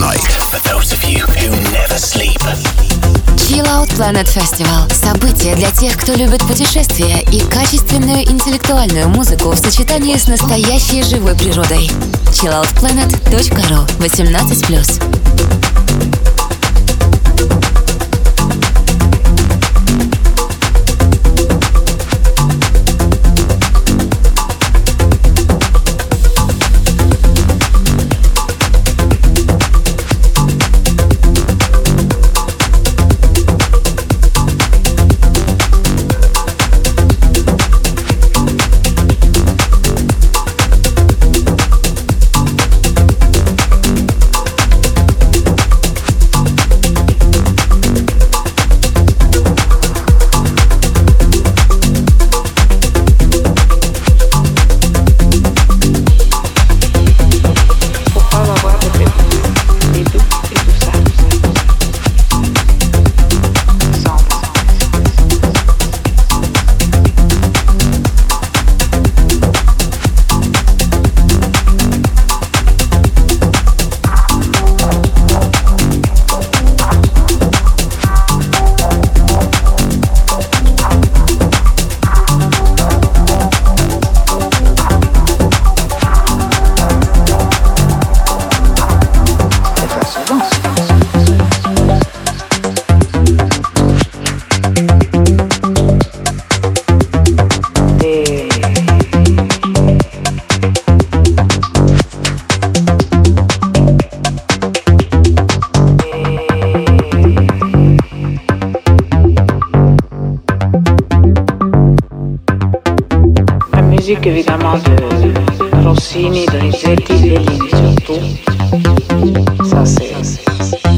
night for those of you who never sleep. Chill Out Planet Festival – событие для тех, кто любит путешествия и качественную интеллектуальную музыку в сочетании с настоящей живой природой. chilloutplanet.ru 18+. musique évidemment de Rossini, Donizetti et Lini surtout. Ça c'est.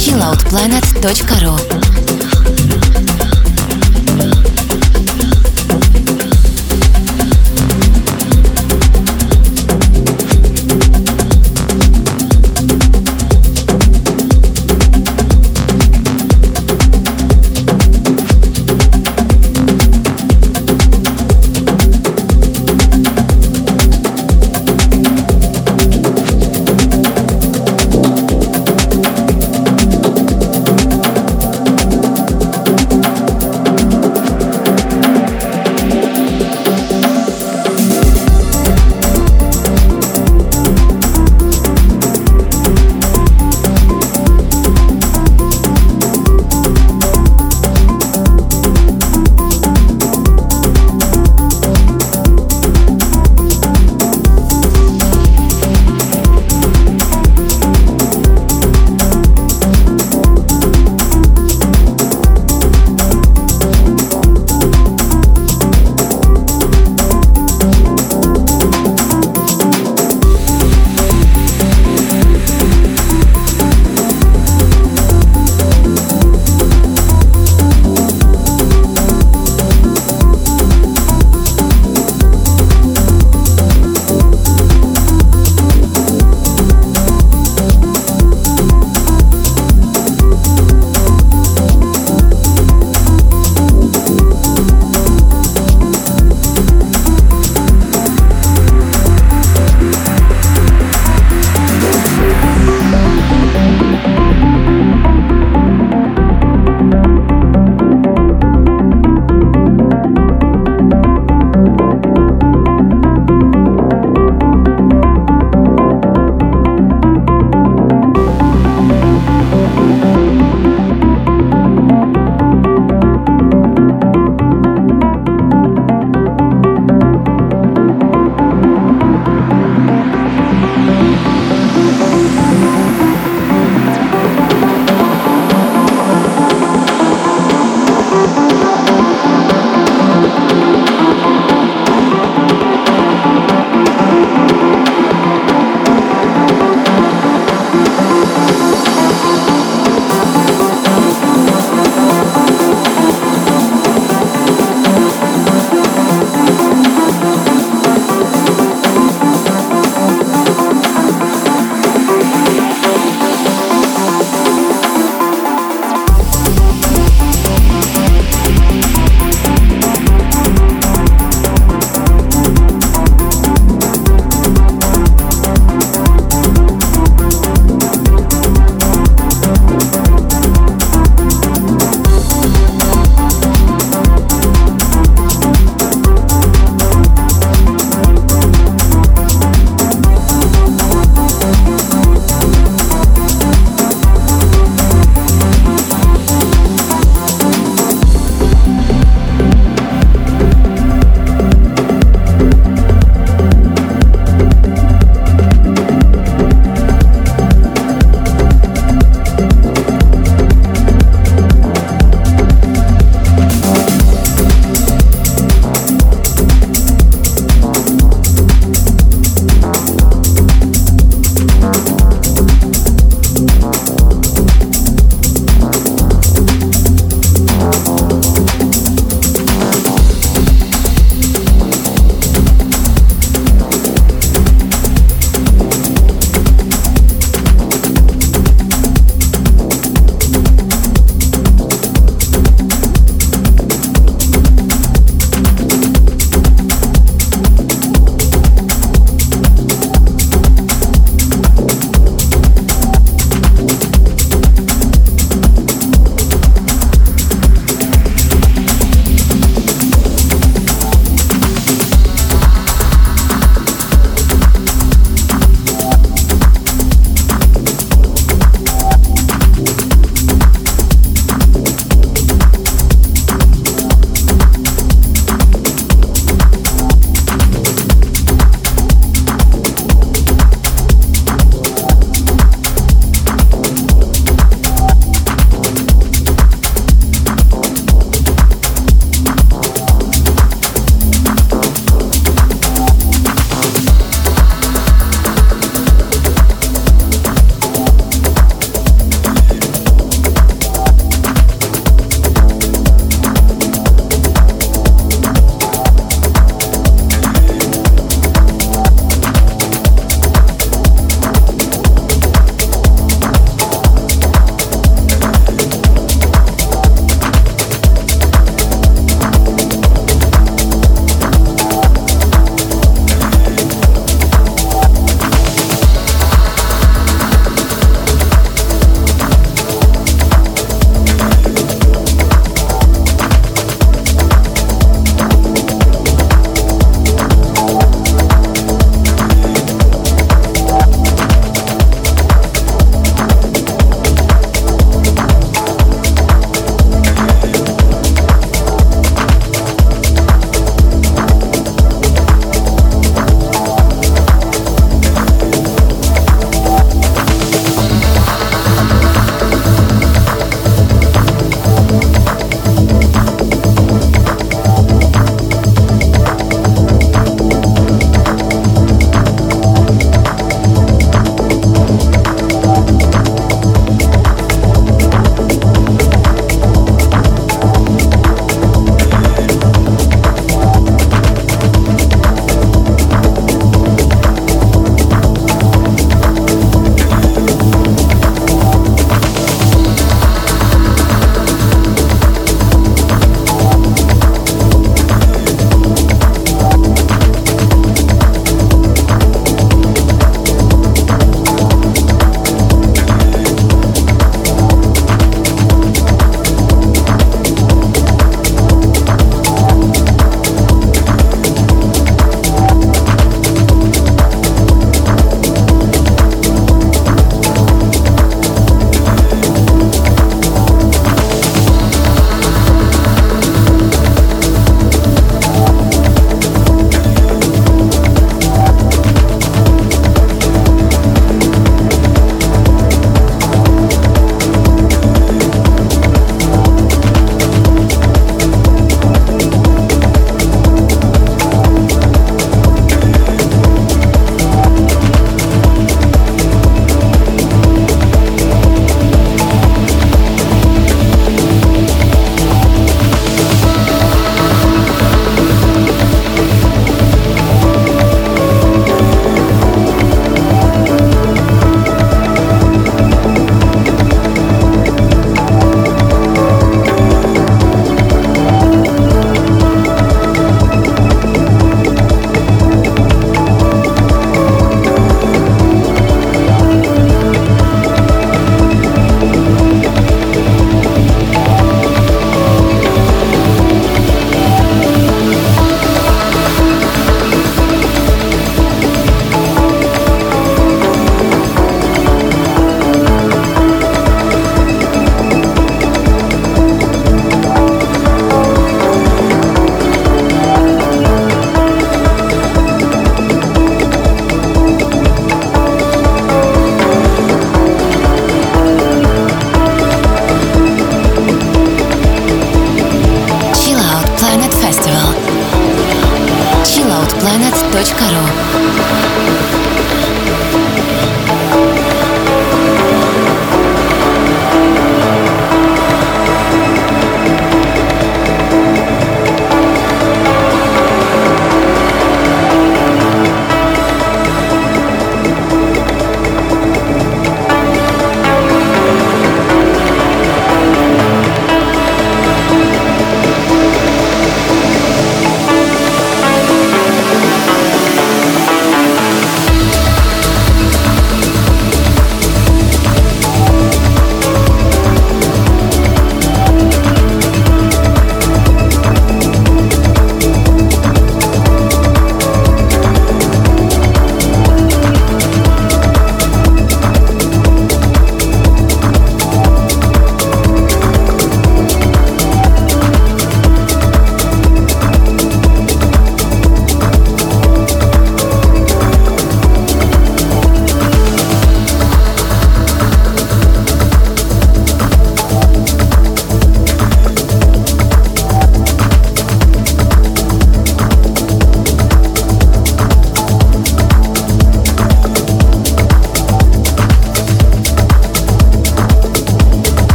chilloutplanet.ru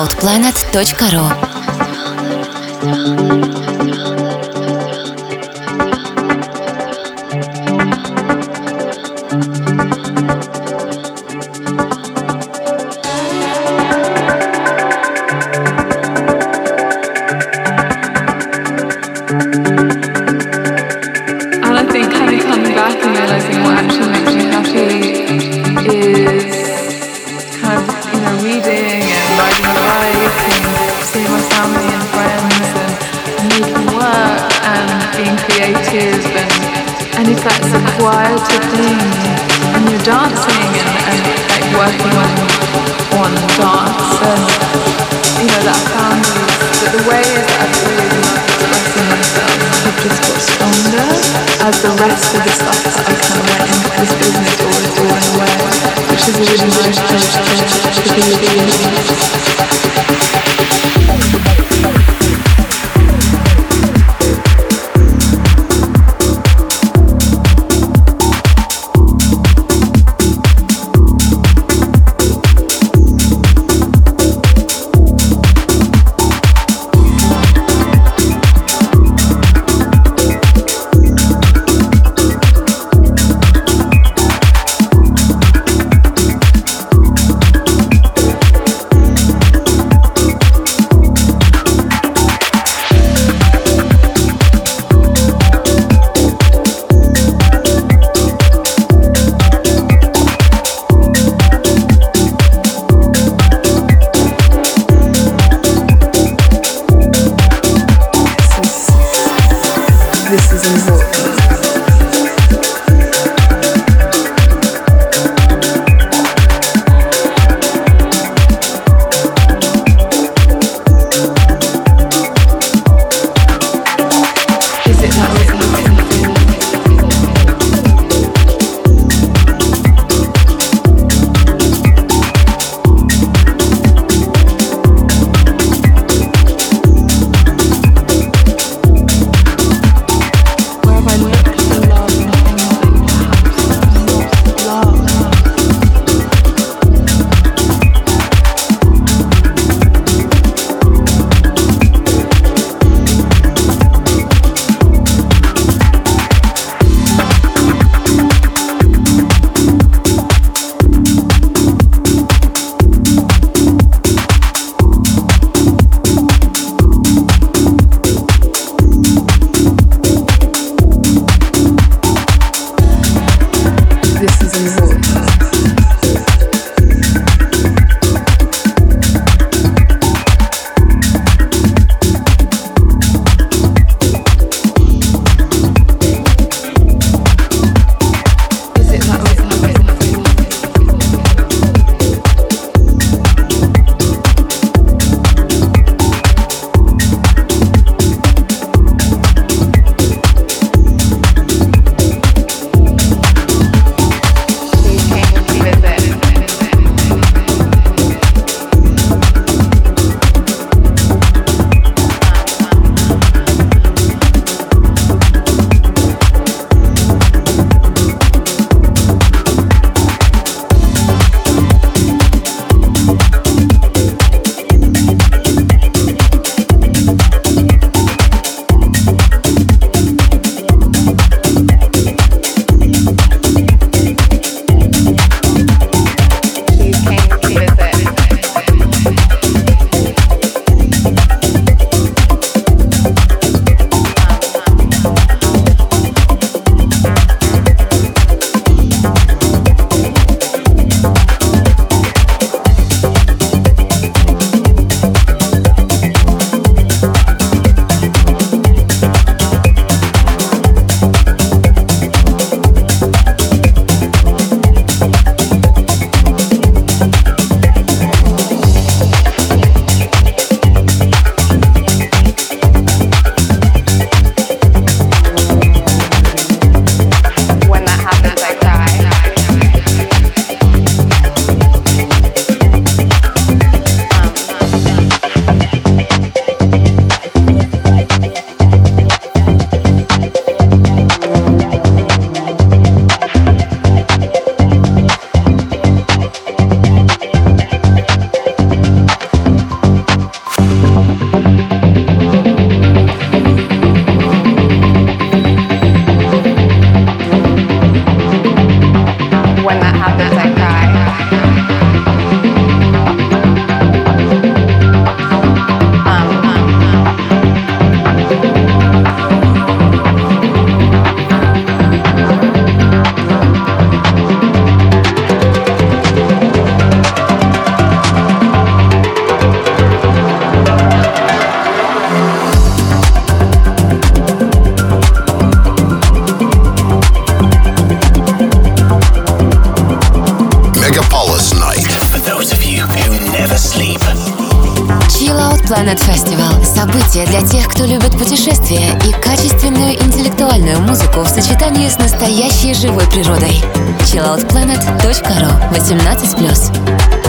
chilloutplanet.ru кто любит путешествия и качественную интеллектуальную музыку в сочетании с настоящей живой природой. chilloutplanet.ru 18+.